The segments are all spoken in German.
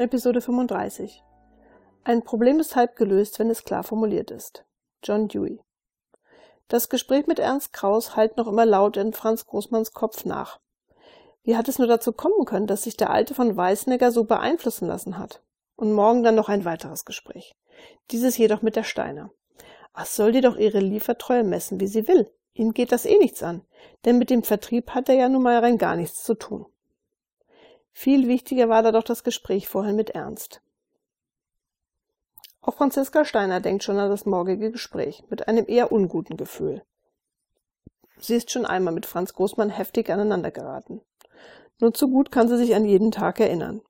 Episode 35 Ein Problem ist halb gelöst, wenn es klar formuliert ist. John Dewey Das Gespräch mit Ernst Kraus hallt noch immer laut in Franz Großmanns Kopf nach. Wie hat es nur dazu kommen können, dass sich der Alte von Weißnegger so beeinflussen lassen hat? Und morgen dann noch ein weiteres Gespräch. Dieses jedoch mit der Steiner. Was soll die doch ihre Liefertreue messen, wie sie will? Ihnen geht das eh nichts an. Denn mit dem Vertrieb hat er ja nun mal rein gar nichts zu tun. Viel wichtiger war da doch das Gespräch vorhin mit Ernst. Auch Franziska Steiner denkt schon an das morgige Gespräch mit einem eher unguten Gefühl. Sie ist schon einmal mit Franz Großmann heftig aneinandergeraten. Nur zu gut kann sie sich an jeden Tag erinnern.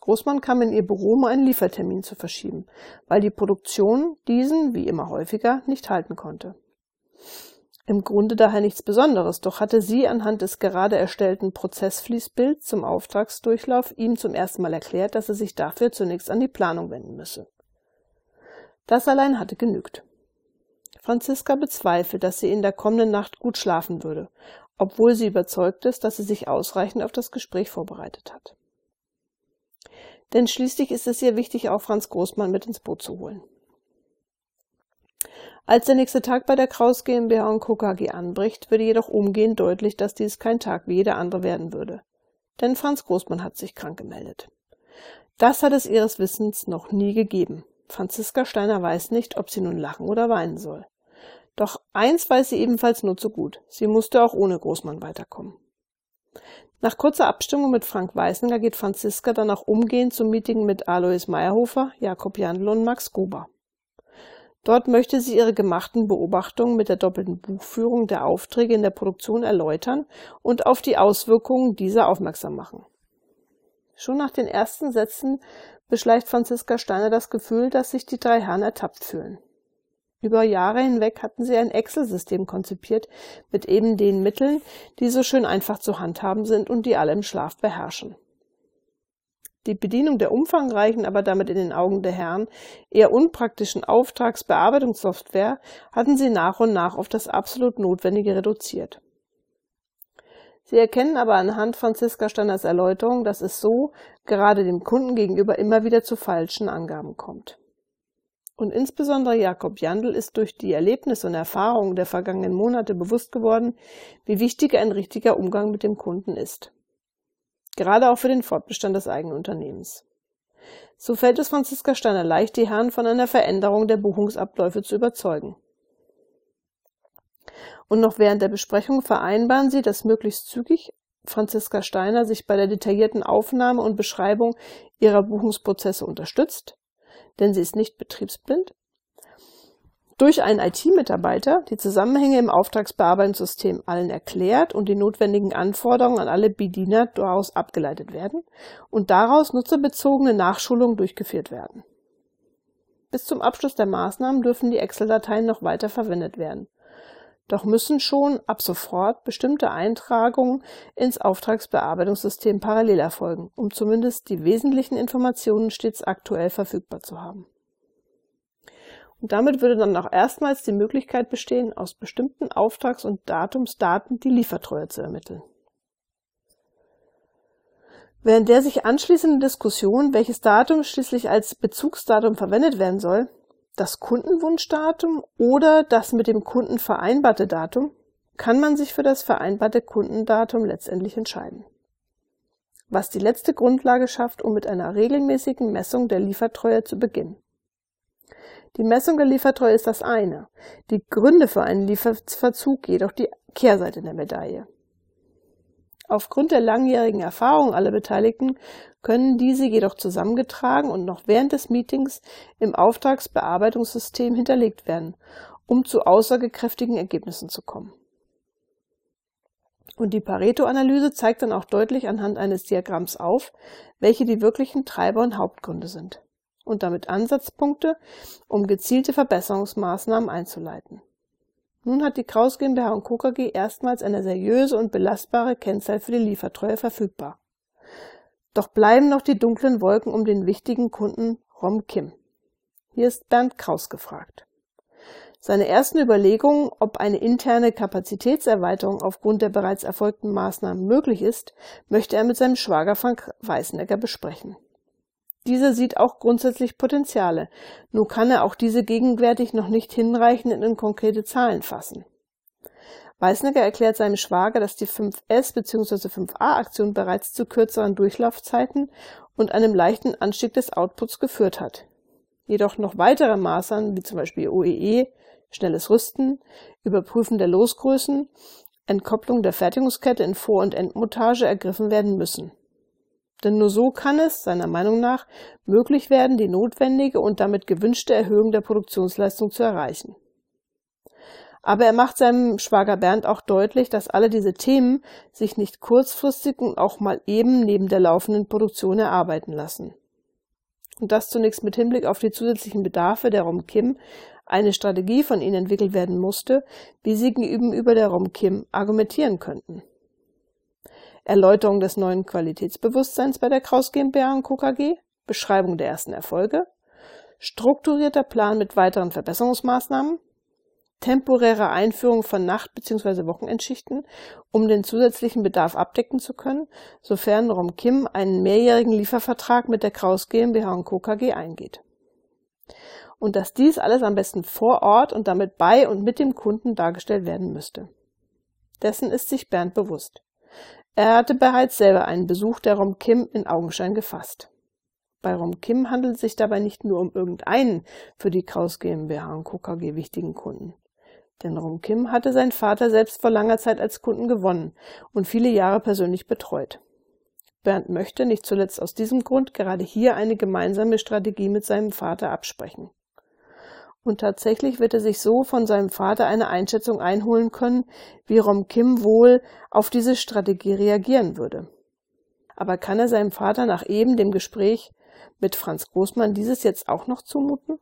Großmann kam in ihr Büro, um einen Liefertermin zu verschieben, weil die Produktion diesen, wie immer häufiger, nicht halten konnte. Im Grunde daher nichts Besonderes, doch hatte sie anhand des gerade erstellten Prozessfließbilds zum Auftragsdurchlauf ihm zum ersten Mal erklärt, dass er sich dafür zunächst an die Planung wenden müsse. Das allein hatte genügt. Franziska bezweifelt, dass sie in der kommenden Nacht gut schlafen würde, obwohl sie überzeugt ist, dass sie sich ausreichend auf das Gespräch vorbereitet hat. Denn schließlich ist es ihr wichtig, auch Franz Großmann mit ins Boot zu holen. Als der nächste Tag bei der Kraus GmbH und Co. KG anbricht, wird jedoch umgehend deutlich, dass dies kein Tag wie jeder andere werden würde. Denn Franz Großmann hat sich krank gemeldet. Das hat es ihres Wissens noch nie gegeben. Franziska Steiner weiß nicht, ob sie nun lachen oder weinen soll. Doch eins weiß sie ebenfalls nur zu gut. Sie musste auch ohne Großmann weiterkommen. Nach kurzer Abstimmung mit Frank Weißenger geht Franziska dann auch umgehend zum Meeting mit Alois Meyerhofer, Jakob Jandl und Max Gruber. Dort möchte sie ihre gemachten Beobachtungen mit der doppelten Buchführung der Aufträge in der Produktion erläutern und auf die Auswirkungen dieser aufmerksam machen. Schon nach den ersten Sätzen beschleicht Franziska Steiner das Gefühl, dass sich die drei Herren ertappt fühlen. Über Jahre hinweg hatten sie ein Excel-System konzipiert mit eben den Mitteln, die so schön einfach zu handhaben sind und die alle im Schlaf beherrschen. Die Bedienung der umfangreichen, aber damit in den Augen der Herren eher unpraktischen Auftragsbearbeitungssoftware hatten sie nach und nach auf das absolut Notwendige reduziert. Sie erkennen aber anhand Franziska Steiners Erläuterung, dass es so gerade dem Kunden gegenüber immer wieder zu falschen Angaben kommt. Und insbesondere Jakob Jandl ist durch die Erlebnisse und Erfahrungen der vergangenen Monate bewusst geworden, wie wichtig ein richtiger Umgang mit dem Kunden ist. Gerade auch für den Fortbestand des eigenen Unternehmens. So fällt es Franziska Steiner leicht, die Herren von einer Veränderung der Buchungsabläufe zu überzeugen. Und noch während der Besprechung vereinbaren sie, dass möglichst zügig Franziska Steiner sich bei der detaillierten Aufnahme und Beschreibung ihrer Buchungsprozesse unterstützt, denn sie ist nicht betriebsblind, durch einen IT-Mitarbeiter die Zusammenhänge im Auftragsbearbeitungssystem allen erklärt und die notwendigen Anforderungen an alle Bediener daraus abgeleitet werden und daraus nutzerbezogene Nachschulungen durchgeführt werden. Bis zum Abschluss der Maßnahmen dürfen die Excel-Dateien noch weiter verwendet werden. Doch müssen schon ab sofort bestimmte Eintragungen ins Auftragsbearbeitungssystem parallel erfolgen, um zumindest die wesentlichen Informationen stets aktuell verfügbar zu haben. Und damit würde dann auch erstmals die Möglichkeit bestehen, aus bestimmten Auftrags- und Datumsdaten die Liefertreue zu ermitteln. Während der sich anschließenden Diskussion, welches Datum schließlich als Bezugsdatum verwendet werden soll, das Kundenwunschdatum oder das mit dem Kunden vereinbarte Datum, kann man sich für das vereinbarte Kundendatum letztendlich entscheiden. Was die letzte Grundlage schafft, um mit einer regelmäßigen Messung der Liefertreue zu beginnen. Die Messung der Liefertreue ist das eine, die Gründe für einen Lieferverzug jedoch die Kehrseite der Medaille. Aufgrund der langjährigen Erfahrung aller Beteiligten können diese jedoch zusammengetragen und noch während des Meetings im Auftragsbearbeitungssystem hinterlegt werden, um zu aussagekräftigen Ergebnissen zu kommen. Und die Pareto-Analyse zeigt dann auch deutlich anhand eines Diagramms auf, welche die wirklichen Treiber und Hauptgründe sind und damit Ansatzpunkte, um gezielte Verbesserungsmaßnahmen einzuleiten. Nun hat die Kraus GmbH und Co. KG erstmals eine seriöse und belastbare Kennzahl für die Liefertreue verfügbar. Doch bleiben noch die dunklen Wolken um den wichtigen Kunden Rom Kim. Hier ist Bernd Kraus gefragt. Seine ersten Überlegungen, ob eine interne Kapazitätserweiterung aufgrund der bereits erfolgten Maßnahmen möglich ist, möchte er mit seinem Schwager Frank Weißenegger besprechen. Dieser sieht auch grundsätzlich Potenziale, nur kann er auch diese gegenwärtig noch nicht hinreichend in konkrete Zahlen fassen. Weißenegger erklärt seinem Schwager, dass die 5S bzw. 5A-Aktion bereits zu kürzeren Durchlaufzeiten und einem leichten Anstieg des Outputs geführt hat. Jedoch noch weitere Maßnahmen, wie zum Beispiel OEE, schnelles Rüsten, Überprüfen der Losgrößen, Entkopplung der Fertigungskette in Vor- und Endmontage ergriffen werden müssen. Denn nur so kann es, seiner Meinung nach, möglich werden, die notwendige und damit gewünschte Erhöhung der Produktionsleistung zu erreichen. Aber er macht seinem Schwager Bernd auch deutlich, dass alle diese Themen sich nicht kurzfristig und auch mal eben neben der laufenden Produktion erarbeiten lassen. Und das zunächst mit Hinblick auf die zusätzlichen Bedarfe der Rom Kim eine Strategie von ihnen entwickelt werden musste, wie sie gegenüber der Rom Kim argumentieren könnten. Erläuterung des neuen Qualitätsbewusstseins bei der Kraus GmbH und Co. KG, Beschreibung der ersten Erfolge, strukturierter Plan mit weiteren Verbesserungsmaßnahmen, temporäre Einführung von Nacht- bzw. Wochenendschichten, um den zusätzlichen Bedarf abdecken zu können, sofern Rom Kim einen mehrjährigen Liefervertrag mit der Kraus GmbH und Co. KG eingeht und dass dies alles am besten vor Ort und damit bei und mit dem Kunden dargestellt werden müsste. Dessen ist sich Bernd bewusst. Er hatte bereits selber einen Besuch der Rom Kim in Augenschein gefasst. Bei Rom Kim handelt es sich dabei nicht nur um irgendeinen für die Kraus GmbH und Co. KG wichtigen Kunden. Denn Rom Kim hatte sein Vater selbst vor langer Zeit als Kunden gewonnen und viele Jahre persönlich betreut. Bernd möchte nicht zuletzt aus diesem Grund gerade hier eine gemeinsame Strategie mit seinem Vater absprechen. Und tatsächlich wird er sich so von seinem Vater eine Einschätzung einholen können, wie Rom Kim wohl auf diese Strategie reagieren würde. Aber kann er seinem Vater nach eben dem Gespräch mit Franz Großmann dieses jetzt auch noch zumuten?